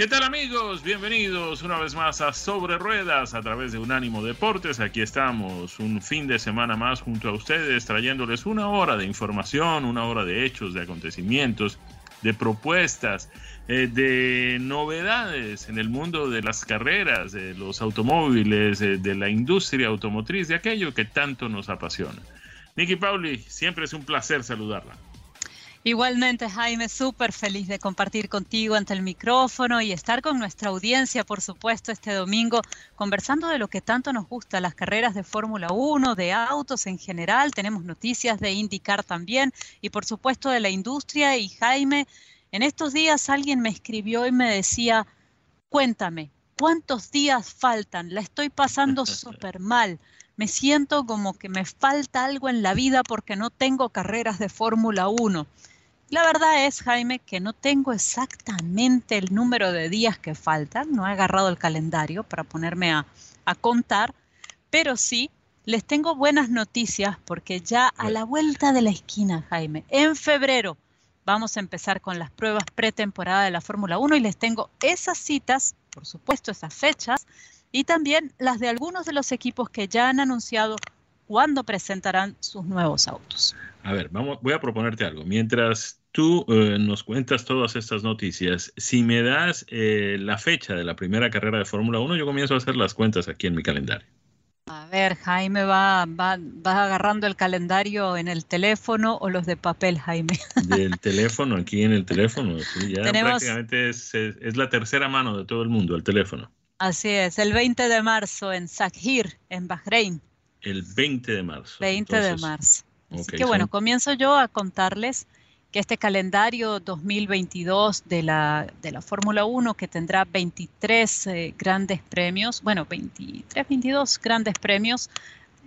¿Qué tal amigos? Bienvenidos una vez más a Sobre Ruedas a través de Unánimo Deportes. Aquí estamos un fin de semana más junto a ustedes trayéndoles una hora de información, una hora de hechos, de acontecimientos, de propuestas, eh, de novedades en el mundo de las carreras, de los automóviles, eh, de la industria automotriz, de aquello que tanto nos apasiona. Nicky Pauli, siempre es un placer saludarla. Igualmente, Jaime, súper feliz de compartir contigo ante el micrófono y estar con nuestra audiencia, por supuesto, este domingo, conversando de lo que tanto nos gusta, las carreras de Fórmula 1, de autos en general. Tenemos noticias de IndyCar también y, por supuesto, de la industria. Y Jaime, en estos días alguien me escribió y me decía, cuéntame, ¿cuántos días faltan? La estoy pasando súper mal me siento como que me falta algo en la vida porque no tengo carreras de Fórmula 1. La verdad es, Jaime, que no tengo exactamente el número de días que faltan, no he agarrado el calendario para ponerme a, contar, pero sí les tengo buenas noticias porque ya a la vuelta de la esquina, Jaime, en febrero vamos a empezar con las pruebas pretemporada de la Fórmula 1 y les tengo esas citas, por supuesto esas fechas, y también las de algunos de los equipos que ya han anunciado cuándo presentarán sus nuevos autos. A ver, vamos, voy a proponerte algo. Mientras tú eh, nos cuentas todas estas noticias, si me das eh, la fecha de la primera carrera de Fórmula 1, yo comienzo a hacer las cuentas aquí en mi calendario. A ver, Jaime va, va, agarrando el calendario en el teléfono o los de papel, Jaime. Del teléfono, aquí en el teléfono. ya prácticamente es, es, la tercera mano de todo el mundo, el teléfono. Así es, el 20 de marzo en Sakhir, en Bahrein. El 20 de marzo. 20 de marzo. Así que bueno, comienzo yo a contarles que este calendario 2022 de la, de la Fórmula 1, que tendrá 23 eh, grandes premios, bueno, 23, 22 grandes premios,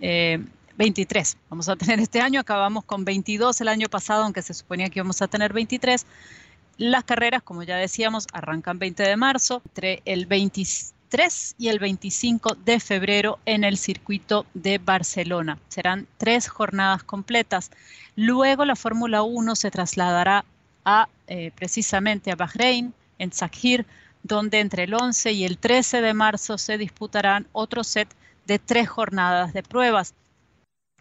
23 eh, vamos a tener este año, acabamos con 22 el año pasado, aunque se suponía que íbamos a tener 23. Las carreras, como ya decíamos, arrancan 20 de marzo, entre el 23 y el 25 de febrero en el circuito de Barcelona. Serán tres jornadas completas. Luego la Fórmula 1 se trasladará a eh, precisamente a Bahrein, en Sakhir, donde entre el 11 y el 13 de marzo se disputarán otro set de tres jornadas de pruebas.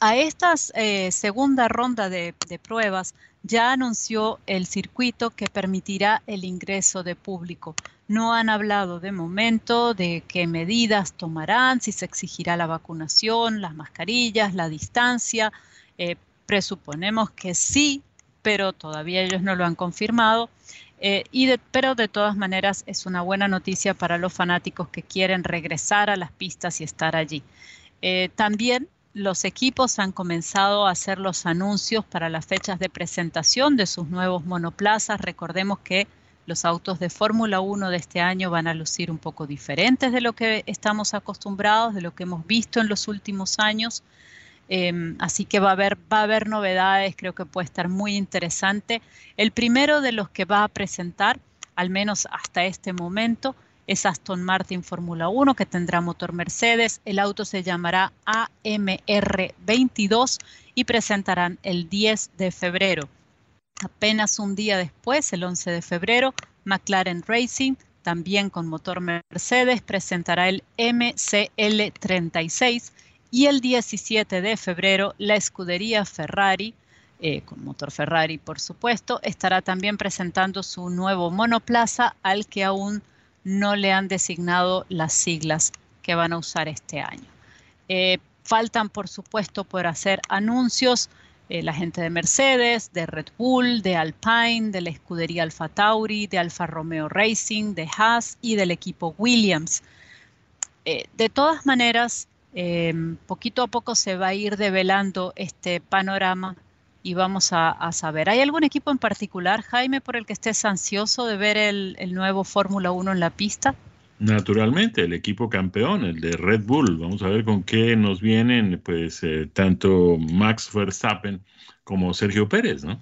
A esta eh, segunda ronda de, de pruebas ya anunció el circuito que permitirá el ingreso de público. No han hablado de momento de qué medidas tomarán, si se exigirá la vacunación, las mascarillas, la distancia. Eh, Presuponemos que sí, pero todavía ellos no lo han confirmado. Eh, y pero de todas maneras es una buena noticia para los fanáticos que quieren regresar a las pistas y estar allí. También los equipos han comenzado a hacer los anuncios para las fechas de presentación de sus nuevos monoplazas. Recordemos que los autos de Fórmula 1 de este año van a lucir un poco diferentes de lo que estamos acostumbrados, de lo que hemos visto en los últimos años. Em, así que va a, haber, va a haber novedades, creo que puede estar muy interesante. El primero de los que va a presentar, al menos hasta este momento, es Aston Martin Fórmula 1 que tendrá motor Mercedes. El auto se llamará AMR22 y presentarán el 10 de febrero. Apenas un día después, el 11 de febrero, McLaren Racing, también con motor Mercedes, presentará el MCL36 y el 17 de febrero, la escudería Ferrari eh, con motor Ferrari por supuesto, estará también presentando su nuevo monoplaza al que aún no le han designado las siglas que van a usar este año. Eh, faltan por supuesto por hacer anuncios eh, la gente de Mercedes, de Red Bull, de Alpine, de la escudería Alfa Tauri, de Alfa Romeo Racing, de Haas y del equipo Williams. de todas maneras, poquito a poco se va a ir develando este panorama y vamos a, saber. ¿Hay algún equipo en particular, Jaime, por el que estés ansioso de ver el, nuevo Fórmula 1 en la pista? Naturalmente, el equipo campeón, el de Red Bull. Vamos a ver con qué nos vienen, pues, eh, tanto Max Verstappen como Sergio Pérez, ¿no?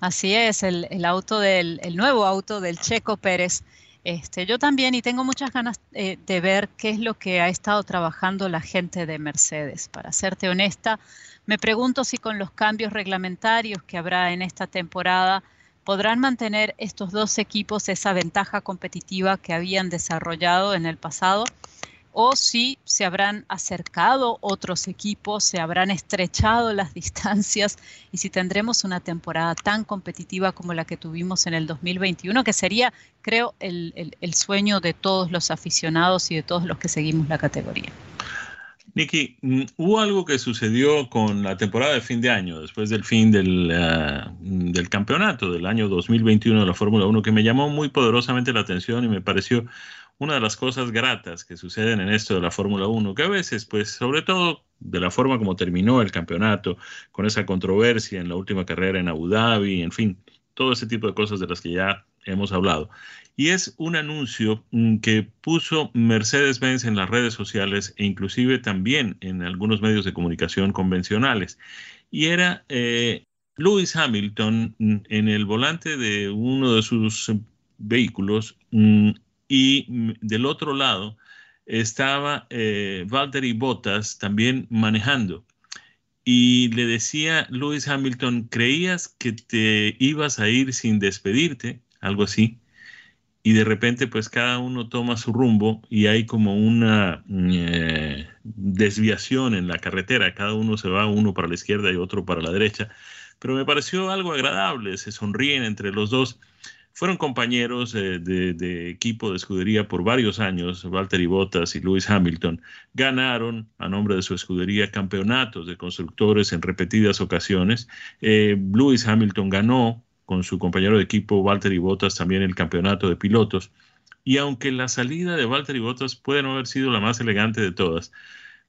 Así es, el, auto del, el nuevo auto del Checo Pérez. Este, yo también y tengo muchas ganas eh, de ver qué es lo que ha estado trabajando la gente de Mercedes. Para serte honesta, me pregunto si con los cambios reglamentarios que habrá en esta temporada podrán mantener estos dos equipos esa ventaja competitiva que habían desarrollado en el pasado o si se habrán acercado otros equipos, se habrán estrechado las distancias y si tendremos una temporada tan competitiva como la que tuvimos en el 2021, que sería, creo, el, sueño de todos los aficionados y de todos los que seguimos la categoría. Nicky, mm, hubo algo que sucedió con la temporada de fin de año, después del fin del, ah, del campeonato del año 2021 de la Fórmula 1, que me llamó muy poderosamente la atención y me pareció una de las cosas gratas que suceden en esto de la Fórmula 1, que a veces, pues, sobre todo de la forma como terminó el campeonato, con esa controversia en la última carrera en Abu Dhabi, en fin, todo ese tipo de cosas de las que ya hemos hablado y es un anuncio mm, que puso Mercedes-Benz en las redes sociales e inclusive también en algunos medios de comunicación convencionales. Y era eh, Lewis Hamilton mm, en el volante de uno de sus vehículos mm, y del otro lado estaba eh, Valtteri Bottas también manejando. Y le decía Lewis Hamilton, ¿creías que te ibas a ir sin despedirte? Algo así y de repente pues cada uno toma su rumbo y hay como una eh, desviación en la carretera, cada uno se va uno para la izquierda y otro para la derecha, pero me pareció algo agradable, se sonríen entre los dos. Fueron compañeros eh, de, equipo de escudería por varios años, Valtteri Bottas y Lewis Hamilton. Ganaron a nombre de su escudería campeonatos de constructores en repetidas ocasiones. Eh, Lewis Hamilton ganó con su compañero de equipo Valtteri Bottas también el campeonato de pilotos. Y aunque la salida de Valtteri Bottas puede no haber sido la más elegante de todas,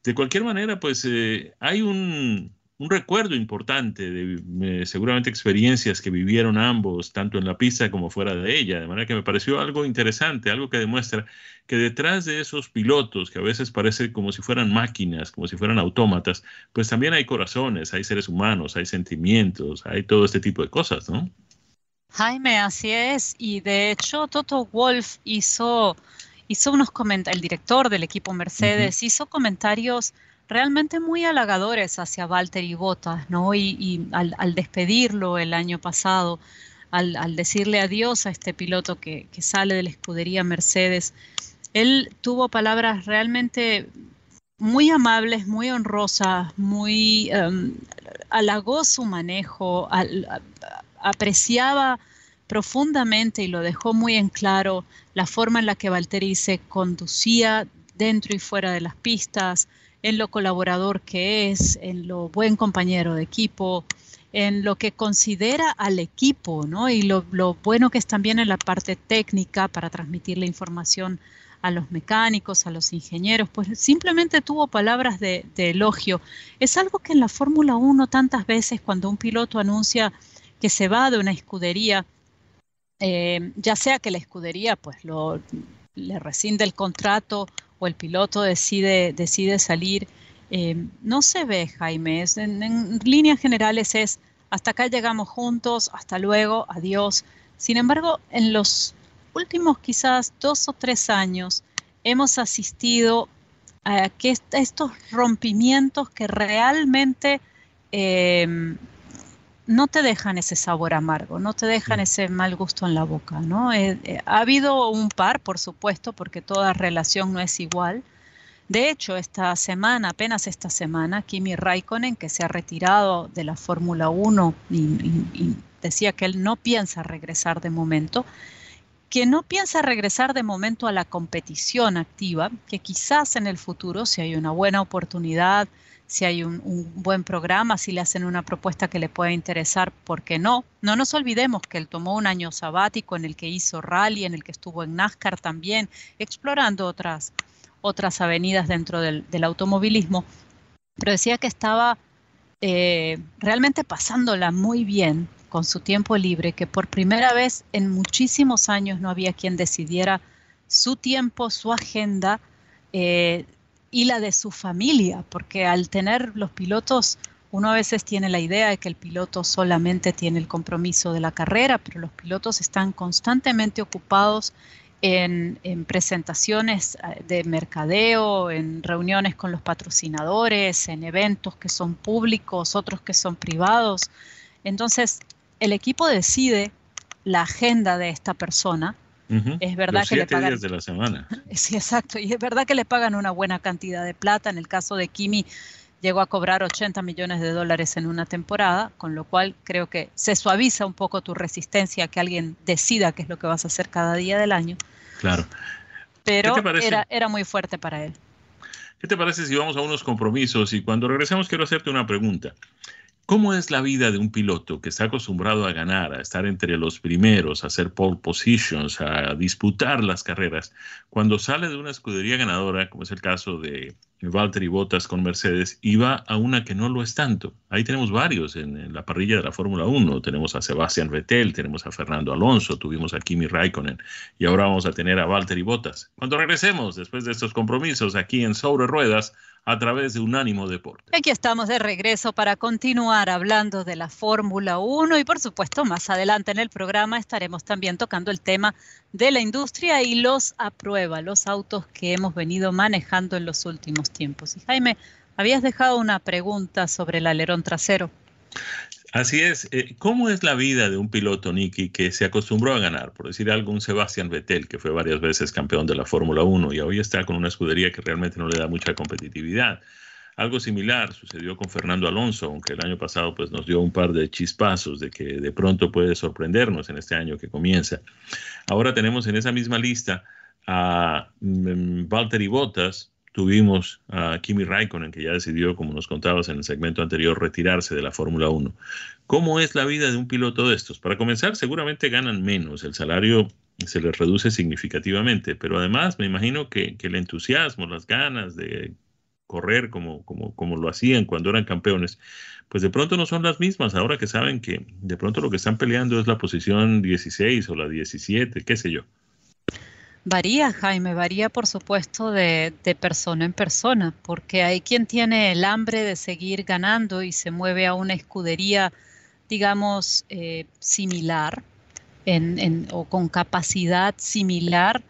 de cualquier manera, pues eh, hay un, recuerdo importante de eh, seguramente experiencias que vivieron ambos, tanto en la pista como fuera de ella. De manera que me pareció algo interesante, algo que demuestra que detrás de esos pilotos, que a veces parecen como si fueran máquinas, como si fueran autómatas, pues también hay corazones, hay seres humanos, hay sentimientos, hay todo este tipo de cosas, ¿no? Jaime, así es. Y de hecho, Toto Wolf hizo, hizo unos comentarios, el director del equipo Mercedes, hizo comentarios realmente muy halagadores hacia Valtteri Bottas, ¿no? Y, al, despedirlo el año pasado, al, decirle adiós a este piloto que, sale de la escudería Mercedes, él tuvo palabras realmente muy amables, muy honrosas, muy um, halagó su manejo, al, apreciaba profundamente y lo dejó muy en claro la forma en la que Valtteri se conducía dentro y fuera de las pistas, en lo colaborador que es, en lo buen compañero de equipo, en lo que considera al equipo, ¿no? Y lo, bueno que es también en la parte técnica para transmitir la información a los mecánicos, a los ingenieros, pues simplemente tuvo palabras de, de elogio. Es algo que en la Fórmula 1 tantas veces cuando un piloto anuncia que se va de una escudería, eh, ya sea que la escudería pues lo, le rescinde el contrato o el piloto decide, decide salir, eh, no se ve, Jaime. en, líneas generales es hasta acá llegamos juntos, hasta luego, adiós. Sin embargo, en los últimos quizás dos o tres años hemos asistido a que estos rompimientos que realmente eh, no te dejan ese sabor amargo, no te dejan ese mal gusto en la boca, ¿no? Eh, eh, ha habido un par, por supuesto, porque toda relación no es igual, De hecho, esta semana, apenas esta semana, Kimi Raikkonen, que se ha retirado de la Fórmula 1 y, decía que él no piensa regresar de momento, que no piensa regresar de momento a la competición activa, que quizás en el futuro, si hay una buena oportunidad, si hay un, buen programa, si le hacen una propuesta que le pueda interesar, ¿por qué no? No nos olvidemos que él tomó un año sabático en el que hizo rally, en el que estuvo en NASCAR también, explorando otras, otras avenidas dentro del, automovilismo, pero decía que estaba eh, realmente pasándola muy bien con su tiempo libre, que por primera vez en muchísimos años no había quien decidiera su tiempo, su agenda eh, y la de su familia, porque al tener los pilotos, uno a veces tiene la idea de que el piloto solamente tiene el compromiso de la carrera, pero los pilotos están constantemente ocupados en, presentaciones eh, de mercadeo, en reuniones con los patrocinadores, en eventos que son públicos, otros que son privados. Entonces, el equipo decide la agenda de esta persona. Es verdad que le pagan días de la semana. Sí, exacto. Y es verdad que le pagan una buena cantidad de plata. En el caso de Kimi, llegó a cobrar 80 millones de dólares en una temporada, con lo cual creo que se suaviza un poco tu resistencia a que alguien decida qué es lo que vas a hacer cada día del año. Claro. Pero era, era muy fuerte para él. ¿Qué te parece si vamos a unos compromisos? Y cuando regresemos quiero hacerte una pregunta. ¿Cómo es la vida de un piloto que está acostumbrado a ganar, a estar entre los primeros, a hacer pole positions, a disputar las carreras, cuando sale de una escudería ganadora, como es el caso de Valtteri Bottas con Mercedes, y va a una que no lo es tanto? Ahí tenemos varios en, la parrilla de la Fórmula 1. Tenemos a Sebastian Vettel, tenemos a Fernando Alonso, tuvimos a Kimi Raikkonen y ahora vamos a tener a Valtteri Bottas. Cuando regresemos, después de estos compromisos aquí en Sobre Ruedas, a través de Unánimo Deporte. Aquí estamos de regreso para continuar hablando de la Fórmula 1 y por supuesto más adelante en el programa estaremos también tocando el tema de la industria y los a prueba, los autos que hemos venido manejando en los últimos tiempos. Y Jaime, habías dejado una pregunta sobre el alerón trasero. Así es. Eh, ¿Cómo es la vida de un piloto, Nicky, que se acostumbró a ganar? Por decir algo, un Sebastian Vettel, que fue varias veces campeón de la Fórmula 1 y hoy está con una escudería que realmente no le da mucha competitividad. Algo similar sucedió con Fernando Alonso, aunque el año pasado pues, nos dio un par de chispazos de que de pronto puede sorprendernos en este año que comienza. Ahora tenemos en esa misma lista a mm, Valtteri Bottas, tuvimos a Kimi Raikkonen, que ya decidió, como nos contabas en el segmento anterior, retirarse de la Fórmula 1. ¿Cómo es la vida de un piloto de estos? Para comenzar, seguramente ganan menos, el salario se les reduce significativamente, pero además me imagino que, el entusiasmo, las ganas de correr como, como, como lo hacían cuando eran campeones, pues de pronto no son las mismas, ahora que saben que de pronto lo que están peleando es la posición 16 o la 17, qué sé yo. Varía, Jaime, varía por supuesto de, persona en persona, porque hay quien tiene el hambre de seguir ganando y se mueve a una escudería, digamos, eh, similar o con capacidad similar.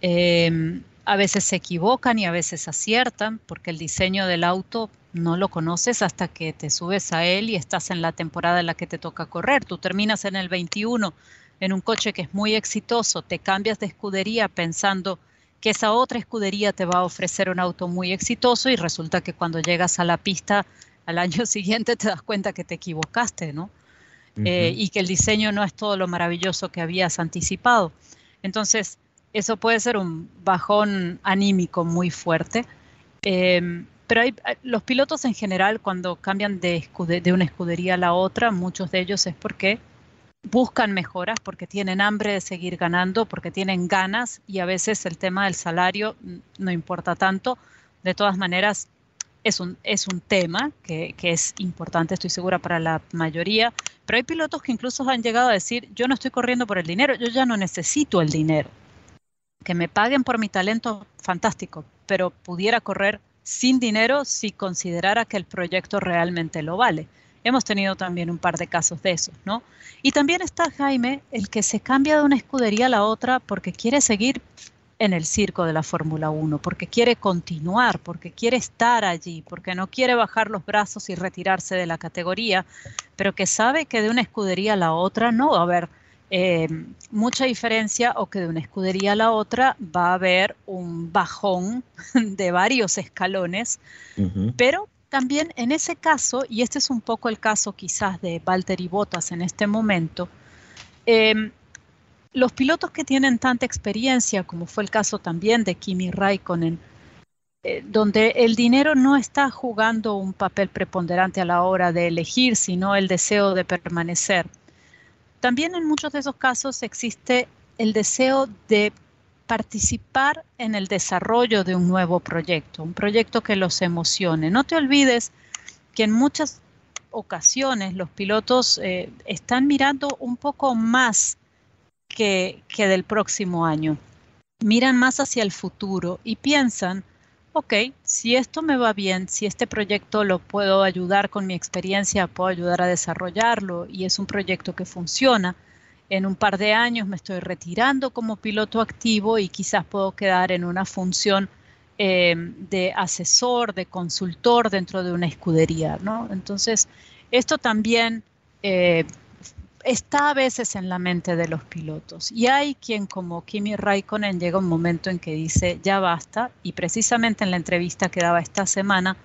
Em, a veces se equivocan y a veces aciertan, porque el diseño del auto no lo conoces hasta que te subes a él y estás en la temporada en la que te toca correr. Tú terminas en el 21 en un coche que es muy exitoso, te cambias de escudería pensando que esa otra escudería te va a ofrecer un auto muy exitoso y resulta que cuando llegas a la pista al año siguiente te das cuenta que te equivocaste, ¿no? Eh, y que el diseño no es todo lo maravilloso que habías anticipado. Entonces, eso puede ser un bajón anímico muy fuerte. Em, pero hay, los pilotos en general, cuando cambian de, de una escudería a la otra, muchos de ellos es porque buscan mejoras porque tienen hambre de seguir ganando, porque tienen ganas y a veces el tema del salario no importa tanto. De todas maneras, es un, es un tema que, que, es importante, estoy segura, para la mayoría, pero hay pilotos que incluso han llegado a decir, yo no estoy corriendo por el dinero, yo ya no necesito el dinero. Que me paguen por mi talento, fantástico, pero pudiera correr sin dinero si considerara que el proyecto realmente lo vale. Hemos tenido también un par de casos de esos, ¿no? Y también está Jaime, el que se cambia de una escudería a la otra porque quiere seguir en el circo de la Fórmula 1, porque quiere continuar, porque quiere estar allí, porque no quiere bajar los brazos y retirarse de la categoría, pero que sabe que de una escudería a la otra no va a haber eh, mucha diferencia o que de una escudería a la otra va a haber un bajón de varios escalones, pero también en ese caso, y este es un poco el caso quizás de Valtteri Bottas en este momento, em, los pilotos que tienen tanta experiencia, como fue el caso también de Kimi Raikkonen, eh, donde el dinero no está jugando un papel preponderante a la hora de elegir, sino el deseo de permanecer. También en muchos de esos casos existe el deseo de participar en el desarrollo de un nuevo proyecto, un proyecto que los emocione. No te olvides que en muchas ocasiones los pilotos eh, están mirando un poco más que, que del próximo año. Miran más hacia el futuro y piensan, ok, si esto me va bien, si este proyecto lo puedo ayudar con mi experiencia, puedo ayudar a desarrollarlo y es un proyecto que funciona, en un par de años me estoy retirando como piloto activo y quizás puedo quedar en una función eh, de asesor, de consultor dentro de una escudería, ¿no? Entonces, esto también eh, está a veces en la mente de los pilotos. Y hay quien como Kimi Raikkonen llega un momento en que dice, ya basta, y precisamente en la entrevista que daba esta semana,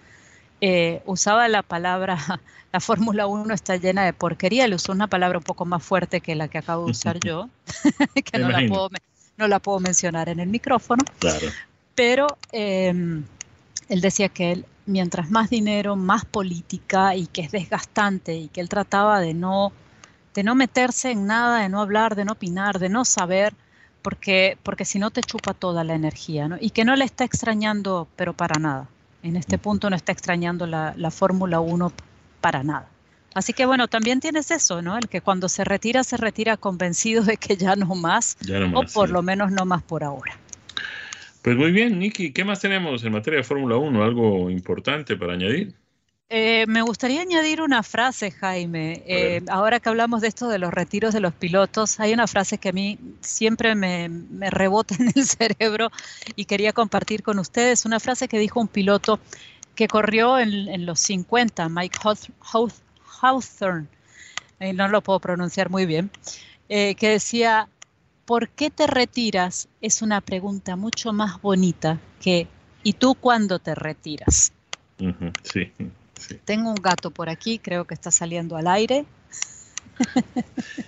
eh, usaba la palabra, la Fórmula 1 está llena de porquería, le usó una palabra un poco más fuerte que la que acabo de usar yo, que no la, puedo, no la, puedo, mencionar en el micrófono. Pero em, él decía que él, mientras más dinero, más política y que es desgastante y que él trataba de no, de no meterse en nada, de no hablar, de no opinar, de no saber, porque, porque si no te chupa toda la energía, ¿no? Y que no le está extrañando, pero para nada. En este punto no está extrañando la, Fórmula 1 para nada. Así que bueno, también tienes eso, ¿no? El que cuando se retira, se retira convencido de que ya no más, o por lo menos no más por ahora. Pues muy bien, Nicky, ¿qué más tenemos en materia de Fórmula 1? ¿Algo importante para añadir? Eh, me gustaría añadir una frase, Jaime. Eh, ahora que hablamos de esto de los retiros de los pilotos, hay una frase que a mí siempre me, rebota en el cerebro y quería compartir con ustedes. Una frase que dijo un piloto que corrió en, los 50, Mike Hawthorne, eh, no lo puedo pronunciar muy bien, que decía, ¿por qué te retiras? Es una pregunta mucho más bonita que ¿y tú cuándo te retiras? sí. Tengo un gato por aquí, creo que está saliendo al aire.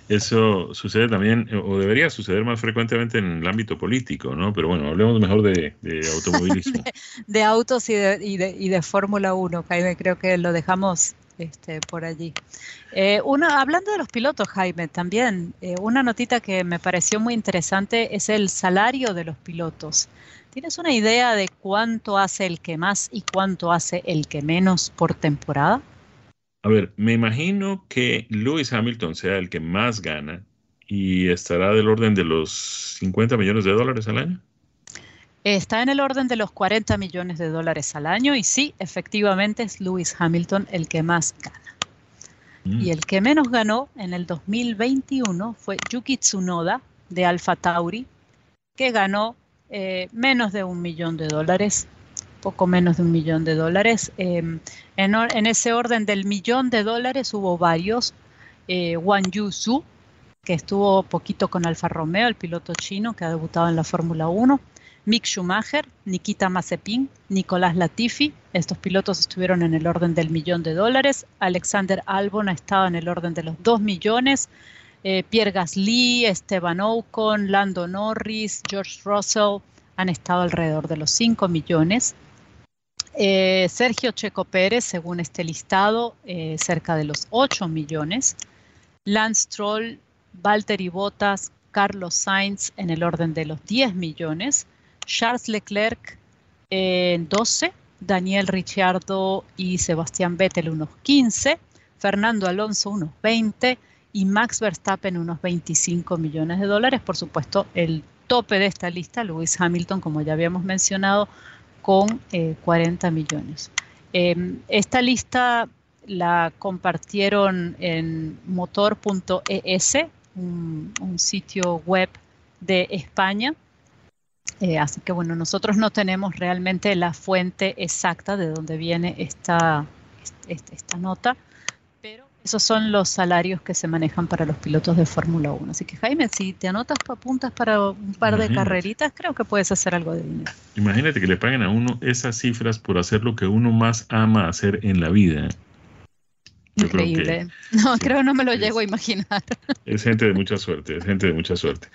Eso sucede también, o debería suceder más frecuentemente en el ámbito político, ¿no? Pero bueno, hablemos mejor de, automovilismo. de, autos y de, y de, Fórmula 1, Jaime, creo que lo dejamos este, por allí. Eh, hablando de los pilotos, Jaime, también eh, una notita que me pareció muy interesante es el salario de los pilotos. ¿Tienes una idea de cuánto hace el que más y cuánto hace el que menos por temporada? A ver, me imagino que Lewis Hamilton sea el que más gana y estará del orden de los 50 millones de dólares al año. Está en el orden de los 40 millones de dólares al año y sí, efectivamente es Lewis Hamilton el que más gana. Mm. Y el que menos ganó en el 2021 fue Yuki Tsunoda de Alfa Tauri, que ganó eh, menos de un millón de dólares, poco menos de un millón de dólares. Em, en, ese orden del millón de dólares hubo varios. Eh, Wang Yusu, que estuvo poquito con Alfa Romeo, el piloto chino que ha debutado en la Fórmula 1. Mick Schumacher, Nikita Mazepin, Nicolás Latifi, estos pilotos estuvieron en el orden del millón de dólares. Alexander Albon ha estado en el orden de los dos millones. Eh, Pierre Gasly, Esteban Ocon, Lando Norris, George Russell han estado alrededor de los 5 millones. Eh, Sergio Checo Pérez, según este listado, eh, cerca de los 8 millones. Lance Stroll, Valtteri Bottas, Carlos Sainz en el orden de los 10 millones. Charles Leclerc en 12. Daniel Ricciardo y Sebastián Vettel unos 15. Fernando Alonso unos 20 y Max Verstappen unos 25 millones de dólares. Por supuesto, el tope de esta lista, Lewis Hamilton, como ya habíamos mencionado, con 40 eh, millones. Em, esta lista la compartieron en motor.es, un, sitio web de España. Eh, así que bueno, nosotros no tenemos realmente la fuente exacta de donde viene esta, esta nota, Esos son los salarios que se manejan para los pilotos de Fórmula 1. Así que Jaime, si te anotas apuntas para un par de carreritas, creo que puedes hacer algo de dinero. Imagínate que le paguen a uno esas cifras por hacer lo que uno más ama hacer en la vida. Increíble. no, creo que no me lo llego a imaginar. Es gente de mucha suerte, es gente de mucha suerte.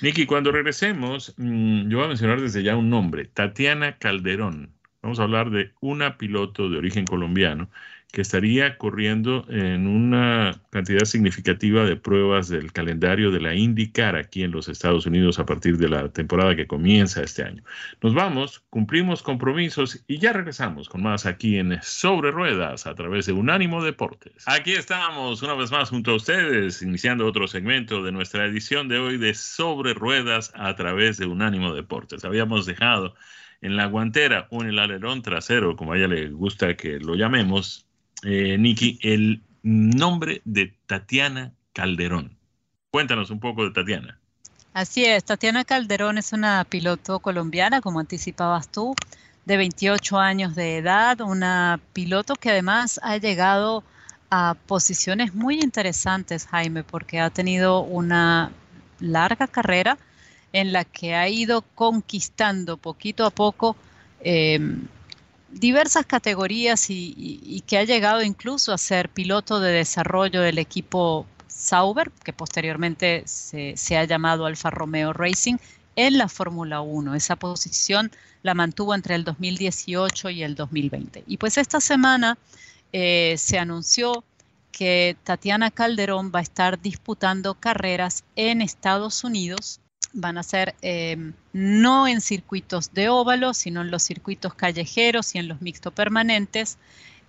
Nicky, cuando regresemos, mm, yo voy a mencionar desde ya un nombre, Tatiana Calderón. Vamos a hablar de una piloto de origen colombiano que estaría corriendo en una cantidad significativa de pruebas del calendario de la IndyCar aquí en los Estados Unidos a partir de la temporada que comienza este año. Nos vamos, cumplimos compromisos y ya regresamos con más aquí en Sobre Ruedas a través de Unánimo Deportes. Aquí estamos una vez más junto a ustedes, iniciando otro segmento de nuestra edición de hoy de Sobre Ruedas a través de Unánimo Deportes. Habíamos dejado en la guantera o en el alerón trasero, como a ella le gusta que lo llamemos, eh, Nicky, el nombre de Tatiana Calderón. Cuéntanos un poco de Tatiana. Así es, Tatiana Calderón es una piloto colombiana, como anticipabas tú, de 28 años de edad, una piloto que además ha llegado a posiciones muy interesantes, Jaime, porque ha tenido una larga carrera en la que ha ido conquistando poquito a poco eh, diversas categorías y, que ha llegado incluso a ser piloto de desarrollo del equipo Sauber, que posteriormente se, ha llamado Alfa Romeo Racing, en la Fórmula 1. Esa posición la mantuvo entre el 2018 y el 2020. Y pues esta semana eh, se anunció que Tatiana Calderón va a estar disputando carreras en Estados Unidos van a ser eh, no en circuitos de óvalo, sino en los circuitos callejeros y en los mixto permanentes,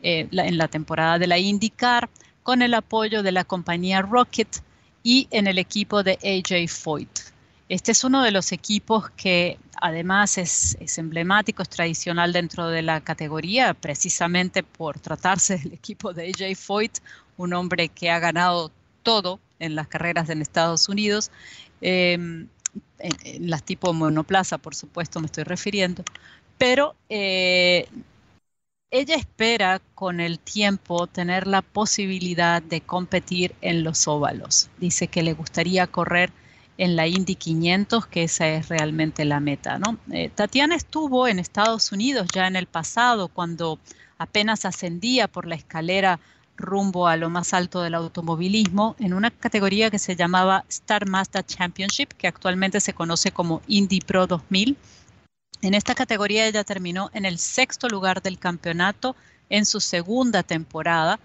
eh, en la temporada de la IndyCar, con el apoyo de la compañía Rocket y en el equipo de AJ Foyt. Este es uno de los equipos que además es, es, emblemático, es tradicional dentro de la categoría, precisamente por tratarse del equipo de AJ Foyt, un hombre que ha ganado todo en las carreras en Estados Unidos. Eh, en, las tipo monoplaza, por supuesto, me estoy refiriendo, pero eh, ella espera con el tiempo tener la posibilidad de competir en los óvalos. Dice que le gustaría correr en la Indy 500, que esa es realmente la meta. ¿no? Eh, Tatiana estuvo en Estados Unidos ya en el pasado, cuando apenas ascendía por la escalera rumbo a lo más alto del automovilismo en una categoría que se llamaba Star Mazda Championship, que actualmente se conoce como Indy Pro 2000. En esta categoría ella terminó en el sexto lugar del campeonato en su segunda temporada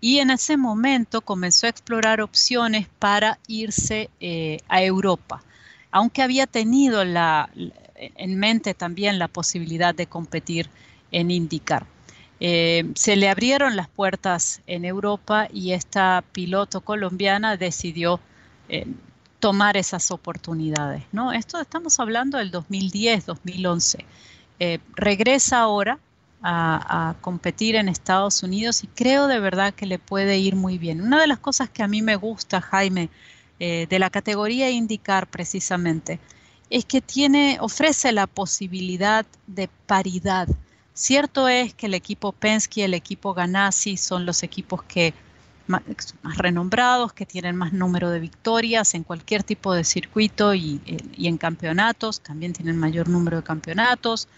y en ese momento comenzó a explorar opciones para irse eh, a Europa, aunque había tenido la, en mente también la posibilidad de competir en IndyCar. Eh, se le abrieron las puertas en Europa y esta piloto colombiana decidió eh, tomar esas oportunidades. ¿no? Esto estamos hablando del 2010, 2011. Eh, regresa ahora a, competir en Estados Unidos y creo de verdad que le puede ir muy bien. Una de las cosas que a mí me gusta, Jaime, de la categoría indicar precisamente, es que tiene, ofrece la posibilidad de paridad Cierto es que el equipo Penske y el equipo Ganassi son los equipos que más, renombrados, que tienen más número de victorias en cualquier tipo de circuito y, en campeonatos, también tienen mayor número de campeonatos,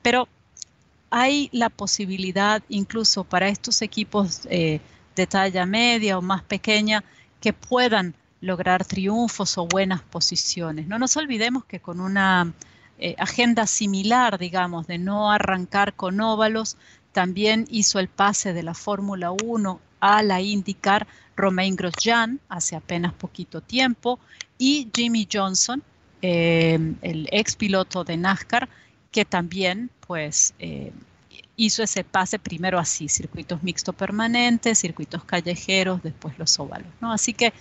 pero hay la posibilidad incluso para estos equipos eh, de talla media o más pequeña que puedan lograr triunfos o buenas posiciones. No nos olvidemos que con una eh, agenda similar, digamos, de no arrancar con óvalos, también hizo el pase de la Fórmula 1 a la IndyCar Romain Grosjean hace apenas poquito tiempo y Jimmy Johnson, eh, el ex piloto de NASCAR, que también pues eh, hizo ese pase primero así, circuitos mixto permanentes, circuitos callejeros, después los óvalos. ¿no? Así que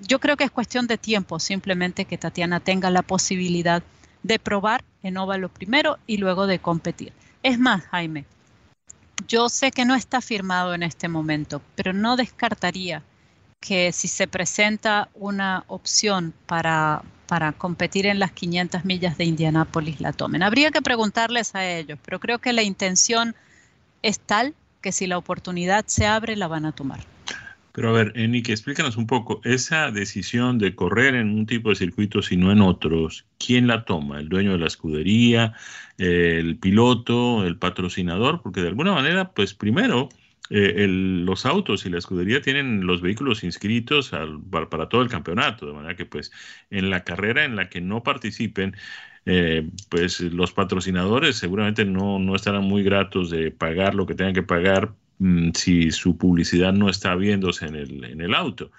yo creo que es cuestión de tiempo simplemente que Tatiana tenga la posibilidad de probar en óvalo primero y luego de competir. Es más, Jaime, yo sé que no está firmado en este momento, pero no descartaría que si se presenta una opción para, para competir en las 500 millas de Indianápolis la tomen. Habría que preguntarles a ellos, pero creo que la intención es tal que si la oportunidad se abre, la van a tomar. Pero a ver, Enrique, explícanos un poco, esa decisión de correr en un tipo de circuito y no en otros, ¿quién la toma? ¿El dueño de la escudería, el piloto, el patrocinador? Porque de alguna manera, pues primero, eh, los autos y la escudería tienen los vehículos inscritos para, todo el campeonato, de manera que pues en la carrera en la que no participen, eh, pues los patrocinadores seguramente no, no estarán muy gratos de pagar lo que tengan que pagar Mm, si su publicidad no está viéndose en el, en el auto.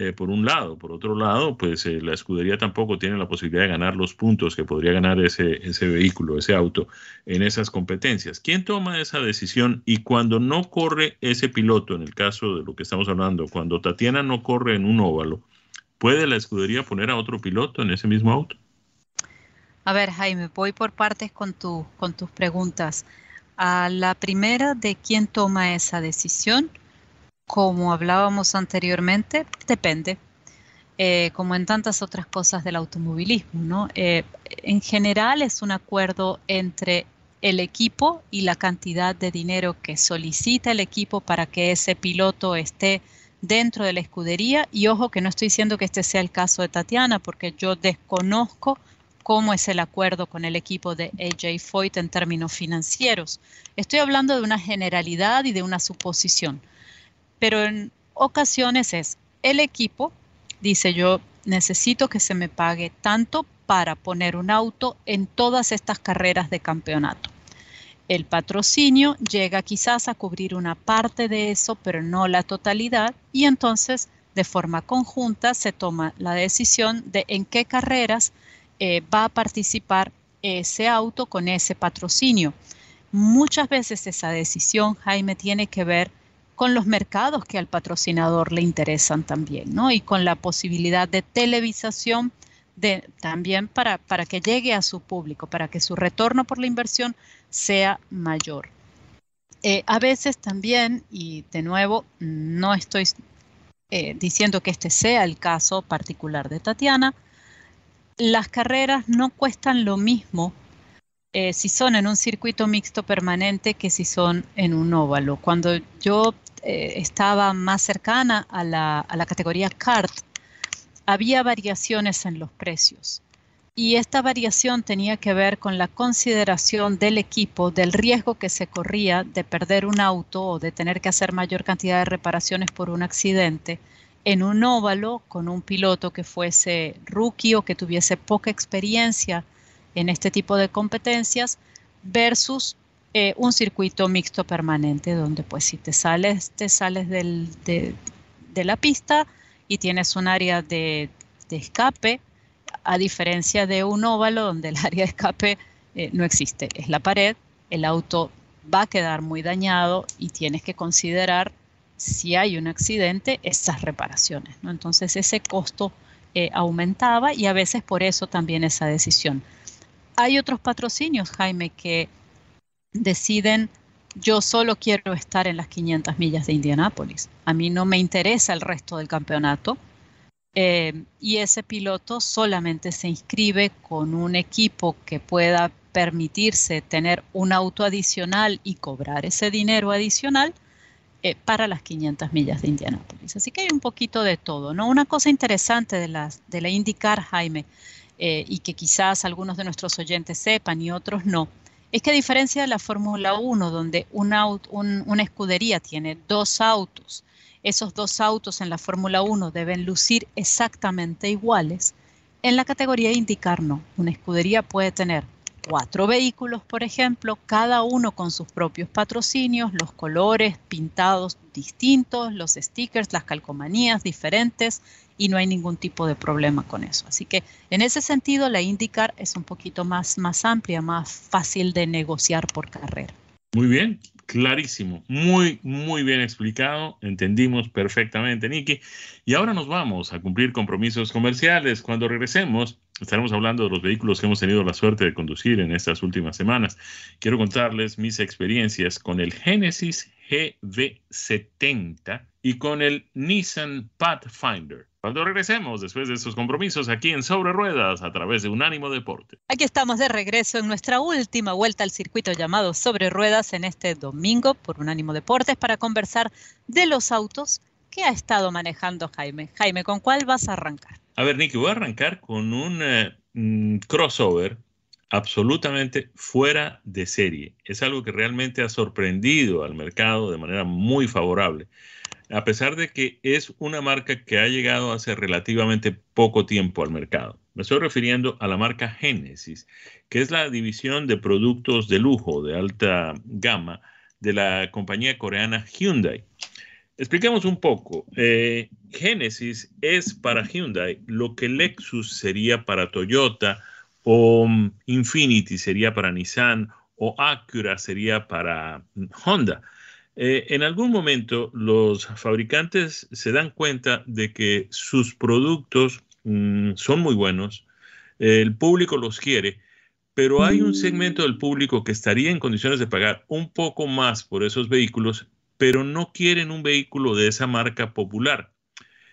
Eh, por un lado. Por otro lado, pues eh, la escudería tampoco tiene la posibilidad de ganar los puntos que podría ganar ese, ese vehículo, ese auto, en esas competencias. ¿Quién toma esa decisión? Y cuando no corre ese piloto, en el caso de lo que estamos hablando, cuando Tatiana no corre en un óvalo, ¿puede la escudería poner a otro piloto en ese mismo auto? A ver, Jaime, voy por partes con, tu, con tus preguntas. A la primera de quién toma esa decisión, como hablábamos anteriormente, depende. Eh, como en tantas otras cosas del automovilismo, ¿no? Eh, en general es un acuerdo entre el equipo y la cantidad de dinero que solicita el equipo para que ese piloto esté dentro de la escudería. Y ojo que no estoy diciendo que este sea el caso de Tatiana, porque yo desconozco cómo es el acuerdo con el equipo de AJ Foyt en términos financieros. Estoy hablando de una generalidad y de una suposición, pero en ocasiones es el equipo dice yo necesito que se me pague tanto para poner un auto en todas estas carreras de campeonato. El patrocinio llega quizás a cubrir una parte de eso, pero no la totalidad, y entonces de forma conjunta se toma la decisión de en qué carreras eh, va a participar ese auto con ese patrocinio. Muchas veces esa decisión, Jaime, tiene que ver con los mercados que al patrocinador le interesan también, ¿no? Y con la posibilidad de televisación de, también para, para que llegue a su público, para que su retorno por la inversión sea mayor. Eh, a veces también, y de nuevo, no estoy eh, diciendo que este sea el caso particular de Tatiana, las carreras no cuestan lo mismo eh, si son en un circuito mixto permanente que si son en un óvalo. Cuando yo eh, estaba más cercana a la, a la categoría kart, había variaciones en los precios. Y esta variación tenía que ver con la consideración del equipo del riesgo que se corría de perder un auto o de tener que hacer mayor cantidad de reparaciones por un accidente en un óvalo con un piloto que fuese rookie o que tuviese poca experiencia en este tipo de competencias versus eh, un circuito mixto permanente donde pues si te sales, te sales de, la pista y tienes un área de, escape, a diferencia de un óvalo donde el área de escape eh, no existe, es la pared, el auto va a quedar muy dañado y tienes que considerar si hay un accidente, esas reparaciones. Entonces ese costo eh, aumentaba y a veces por eso también esa decisión. Hay otros patrocinios, Jaime, que deciden yo solo quiero estar en las 500 millas de Indianápolis. A mí no me interesa el resto del campeonato. Eh, y ese piloto solamente se inscribe con un equipo que pueda permitirse tener un auto adicional y cobrar ese dinero adicional eh, para las 500 millas de Indianápolis. Así que hay un poquito de todo, ¿no? Una cosa interesante de, las, de la IndyCar, Jaime, eh, y que quizás algunos de nuestros oyentes sepan y otros no, es que a diferencia de la Fórmula 1, donde un una escudería tiene dos autos, esos dos autos en la Fórmula 1 deben lucir exactamente iguales, en la categoría IndyCar no. Una escudería puede tener cuatro vehículos, por ejemplo, cada uno con sus propios patrocinios, los colores pintados distintos, los stickers, las calcomanías diferentes y no hay ningún tipo de problema con eso. Así que en ese sentido la IndyCar es un poquito más, más amplia, más fácil de negociar por carrera. Muy bien, clarísimo, muy, muy bien explicado, entendimos perfectamente, Nicky. Y ahora nos vamos a cumplir compromisos comerciales. Cuando regresemos, estaremos hablando de los vehículos que hemos tenido la suerte de conducir en estas últimas semanas. Quiero contarles mis experiencias con el Genesis GV70 y con el Nissan Pathfinder. Cuando regresemos después de estos compromisos aquí en Sobre Ruedas a través de Unánimo Deporte. Aquí estamos de regreso en nuestra última vuelta al circuito llamado Sobre Ruedas en este domingo por Unánimo Deportes para conversar de los autos ¿qué ha estado manejando Jaime? Jaime, ¿con cuál vas a arrancar? A ver, Nicky, voy a arrancar con un eh, mm, crossover absolutamente fuera de serie. Es algo que realmente ha sorprendido al mercado de manera muy favorable, a pesar de que es una marca que ha llegado hace relativamente poco tiempo al mercado. Me estoy refiriendo a la marca Genesis, que es la división de productos de lujo de alta gama de la compañía coreana Hyundai. Expliquemos un poco. Eh, Genesis es para Hyundai lo que Lexus sería para Toyota o Infinity sería para Nissan o Acura sería para Honda. Eh, en algún momento los fabricantes se dan cuenta de que sus productos mm, son muy buenos, el público los quiere, pero hay un segmento del público que estaría en condiciones de pagar un poco más por esos vehículos pero no quieren un vehículo de esa marca popular.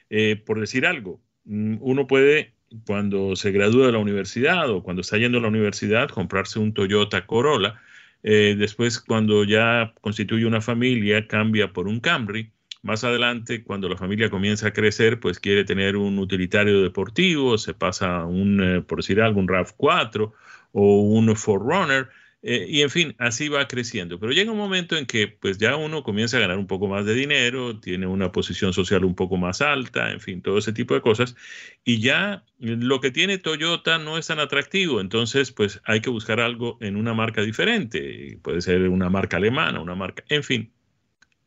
Eh, por decir algo, mm, uno puede, cuando se gradúa de la universidad o cuando está yendo a la universidad, comprarse un Toyota Corolla. Eh, después, cuando ya constituye una familia, cambia por un Camry. Más adelante, cuando la familia comienza a crecer, pues quiere tener un utilitario deportivo, se pasa un, eh, por decir algo, un RAV4 o un Forerunner. Eh, y en fin, así va creciendo. Pero llega un momento en que pues ya uno comienza a ganar un poco más de dinero, tiene una posición social un poco más alta, en fin, todo ese tipo de cosas. Y ya lo que tiene Toyota no es tan atractivo. Entonces, pues hay que buscar algo en una marca diferente. Puede ser una marca alemana, una marca, en fin.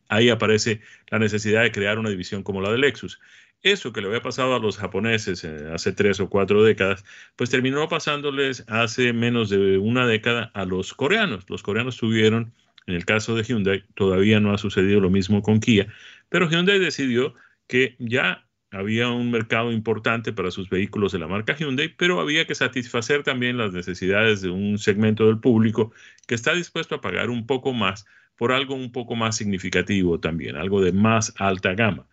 Ahí aparece la necesidad de crear una división como la de Lexus eso que le había pasado a los japoneses eh, hace tres o cuatro décadas, pues terminó pasándoles hace menos de una década a los coreanos. Los coreanos tuvieron, en el caso de Hyundai, todavía no ha sucedido lo mismo con Kia, pero Hyundai decidió que ya había un mercado importante para sus vehículos de la marca Hyundai, pero había que satisfacer también las necesidades de un segmento del público que está dispuesto a pagar un poco más por algo un poco más significativo también, algo de más alta gama.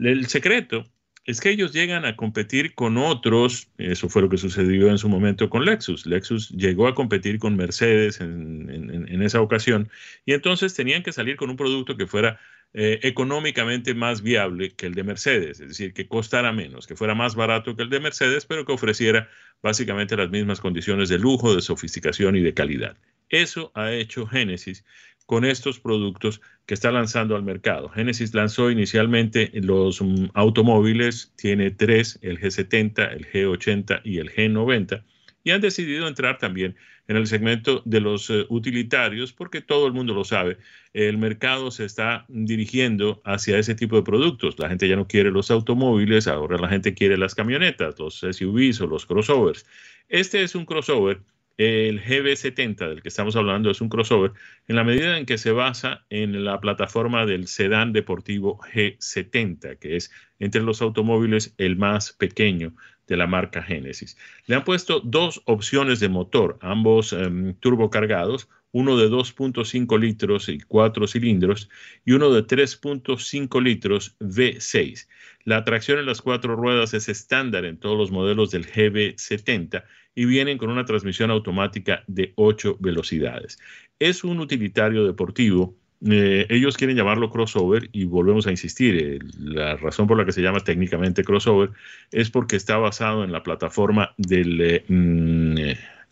El secreto es que ellos llegan a competir con otros, eso fue lo que sucedió en su momento con Lexus. Lexus llegó a competir con Mercedes en, esa ocasión y entonces tenían que salir con un producto que fuera eh, económicamente más viable que el de Mercedes, es decir, que costara menos, que fuera más barato que el de Mercedes, pero que ofreciera básicamente las mismas condiciones de lujo, de sofisticación y de calidad. Eso ha hecho Genesis con estos productos que está lanzando al mercado. Genesis lanzó inicialmente los mm, automóviles, tiene tres, el G70, el G80 y el G90, y han decidido entrar también en el segmento de los eh, utilitarios, porque todo el mundo lo sabe, el mercado se está dirigiendo hacia ese tipo de productos. La gente ya no quiere los automóviles, ahora la gente quiere las camionetas, los SUVs o los crossovers. Este es un crossover el GB70 del que estamos hablando es un crossover. En la medida en que se basa en la plataforma del sedán deportivo G70, que es entre los automóviles el más pequeño de la marca Genesis. Le han puesto dos opciones de motor, ambos um, turbocargados, uno de 2.5 litros y 4 cilindros y uno de 3.5 litros V6. La tracción en las cuatro ruedas es estándar en todos los modelos del GB70 y vienen con una transmisión automática de 8 velocidades. Es un utilitario deportivo. Eh, ellos quieren llamarlo crossover y volvemos a insistir, eh, la razón por la que se llama técnicamente crossover es porque está basado en la plataforma del eh, mm,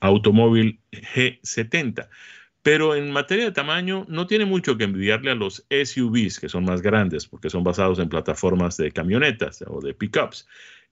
automóvil G70 pero en materia de tamaño no tiene mucho que envidiarle a los SUVs, que son más grandes, porque son basados en plataformas de camionetas o de pickups.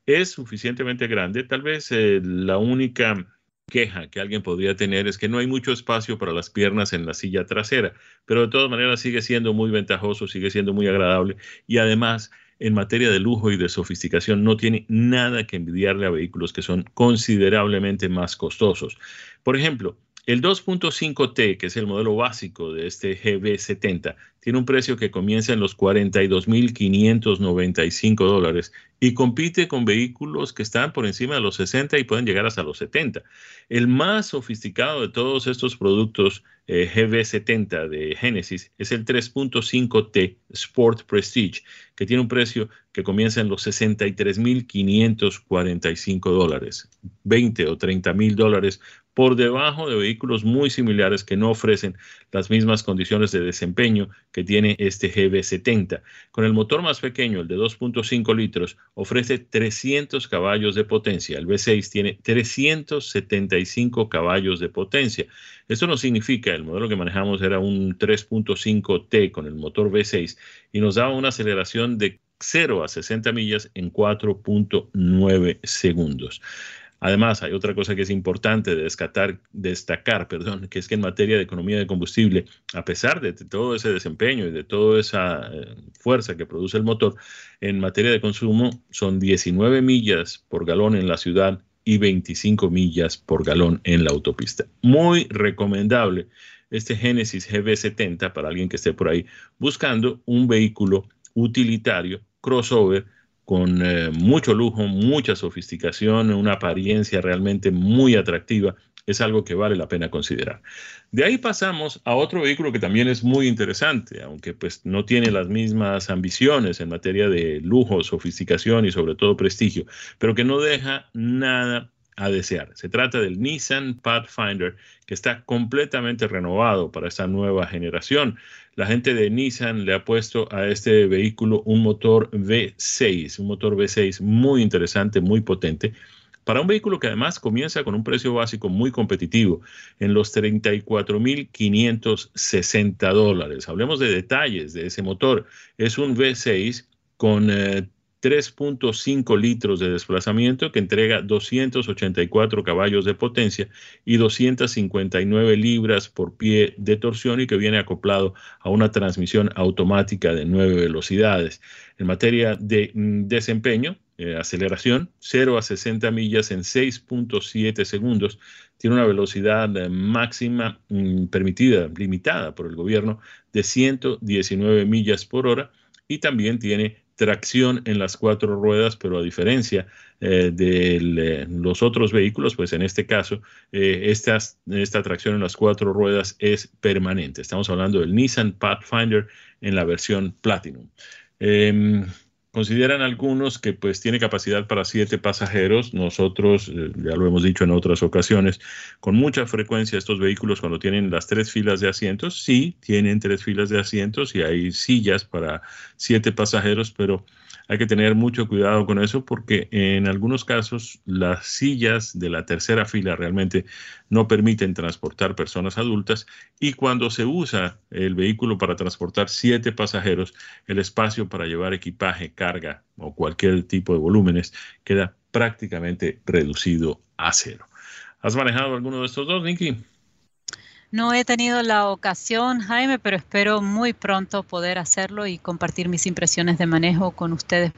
Es suficientemente grande, tal vez la única queja que alguien podría tener es que no hay mucho espacio para las piernas en la silla trasera, pero de todas maneras sigue siendo muy ventajoso, sigue siendo muy agradable y además en materia de lujo y de sofisticación no tiene nada que envidiarle a vehículos que son considerablemente más costosos. Por ejemplo, el 2.5T, que es el modelo básico de este GB70, tiene un precio que comienza en los 42.595 dólares y compite con vehículos que están por encima de los 60 y pueden llegar hasta los 70. El más sofisticado de todos estos productos eh, GB70 de Genesis es el 3.5T Sport Prestige, que tiene un precio que comienza en los 63.545 dólares, 20 o 30 mil dólares por debajo de vehículos muy similares que no ofrecen las mismas condiciones de desempeño que tiene este GB70. Con el motor más pequeño, el de 2.5 litros, ofrece 300 caballos de potencia. El V6 tiene 375 caballos de potencia. Esto no significa, el modelo que manejamos era un 3.5T con el motor V6 y nos daba una aceleración de 0 a 60 millas en 4.9 segundos. Además, hay otra cosa que es importante de destacar, perdón, que es que en materia de economía de combustible, a pesar de todo ese desempeño y de toda esa eh, fuerza que produce el motor, en materia de consumo son 19 millas por galón en la ciudad y 25 millas por galón en la autopista. Muy recomendable este Genesis GB70 para alguien que esté por ahí buscando un vehículo utilitario crossover con eh, mucho lujo, mucha sofisticación, una apariencia realmente muy atractiva, es algo que vale la pena considerar. De ahí pasamos a otro vehículo que también es muy interesante, aunque pues no tiene las mismas ambiciones en materia de lujo, sofisticación y sobre todo prestigio, pero que no deja nada a desear. Se trata del Nissan Pathfinder, que está completamente renovado para esta nueva generación. La gente de Nissan le ha puesto a este vehículo un motor V6, un motor V6 muy interesante, muy potente. Para un vehículo que además comienza con un precio básico muy competitivo, en los 34.560 dólares. Hablemos de detalles de ese motor. Es un V6 con eh, 3.5 litros de desplazamiento que entrega 284 caballos de potencia y 259 libras por pie de torsión y que viene acoplado a una transmisión automática de 9 velocidades. En materia de mm, desempeño, eh, aceleración, 0 a 60 millas en 6.7 segundos, tiene una velocidad eh, máxima mm, permitida, limitada por el gobierno, de 119 millas por hora y también tiene tracción en las cuatro ruedas, pero a diferencia eh, de eh, los otros vehículos, pues en este caso, eh, esta, tracción en las cuatro ruedas es permanente. Estamos hablando del Nissan Pathfinder en la versión Platinum. Em, Consideran algunos que pues tiene capacidad para siete pasajeros. Nosotros, eh, ya lo hemos dicho en otras ocasiones, con mucha frecuencia estos vehículos cuando tienen las tres filas de asientos, sí, tienen tres filas de asientos y hay sillas para siete pasajeros, pero hay que tener mucho cuidado con eso porque en algunos casos las sillas de la tercera fila realmente no permiten transportar personas adultas y cuando se usa el vehículo para transportar siete pasajeros, el espacio para llevar equipaje, carga o cualquier tipo de volúmenes queda prácticamente reducido a cero. ¿Has manejado alguno de estos dos, Nicky? No he tenido la ocasión, Jaime, pero espero muy pronto poder hacerlo y compartir mis impresiones de manejo con ustedes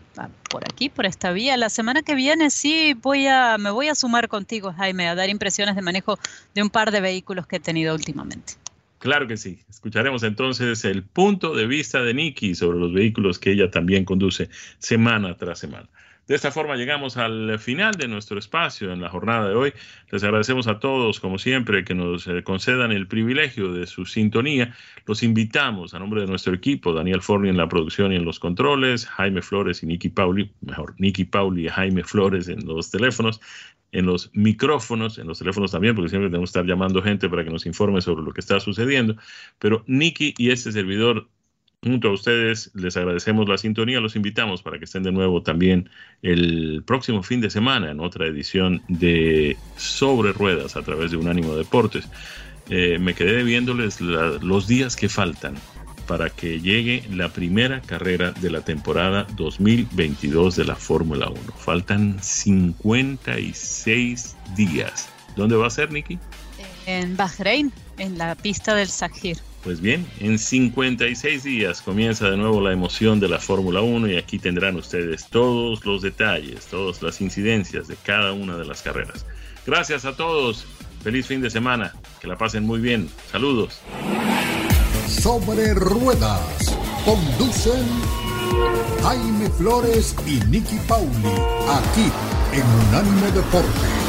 por aquí, por esta vía. La semana que viene sí voy a, me voy a sumar contigo, Jaime, a dar impresiones de manejo de un par de vehículos que he tenido últimamente. Claro que sí. Escucharemos entonces el punto de vista de Nikki sobre los vehículos que ella también conduce semana tras semana. De esta forma llegamos al final de nuestro espacio en la jornada de hoy. Les agradecemos a todos, como siempre, que nos eh, concedan el privilegio de su sintonía. Los invitamos a nombre de nuestro equipo, Daniel Forni en la producción y en los controles, Jaime Flores y Nicky Pauli, mejor, Nicky Pauli y Jaime Flores en los teléfonos, en los micrófonos, en los teléfonos también, porque siempre tenemos que estar llamando gente para que nos informe sobre lo que está sucediendo. Pero Nicky y este servidor Junto a ustedes les agradecemos la sintonía, los invitamos para que estén de nuevo también el próximo fin de semana en otra edición de Sobre Ruedas a través de Unánimo Deportes. Eh, me quedé viéndoles los días que faltan para que llegue la primera carrera de la temporada 2022 de la Fórmula 1. Faltan 56 días. ¿Dónde va a ser, Nicky? En Bahrein, en la pista del Sahir. Pues bien, en 56 días comienza de nuevo la emoción de la Fórmula 1 y aquí tendrán ustedes todos los detalles, todas las incidencias de cada una de las carreras. Gracias a todos, feliz fin de semana, que la pasen muy bien, saludos. Sobre ruedas, conducen Jaime Flores y Nicky Pauli, aquí en Unánimo Deporte.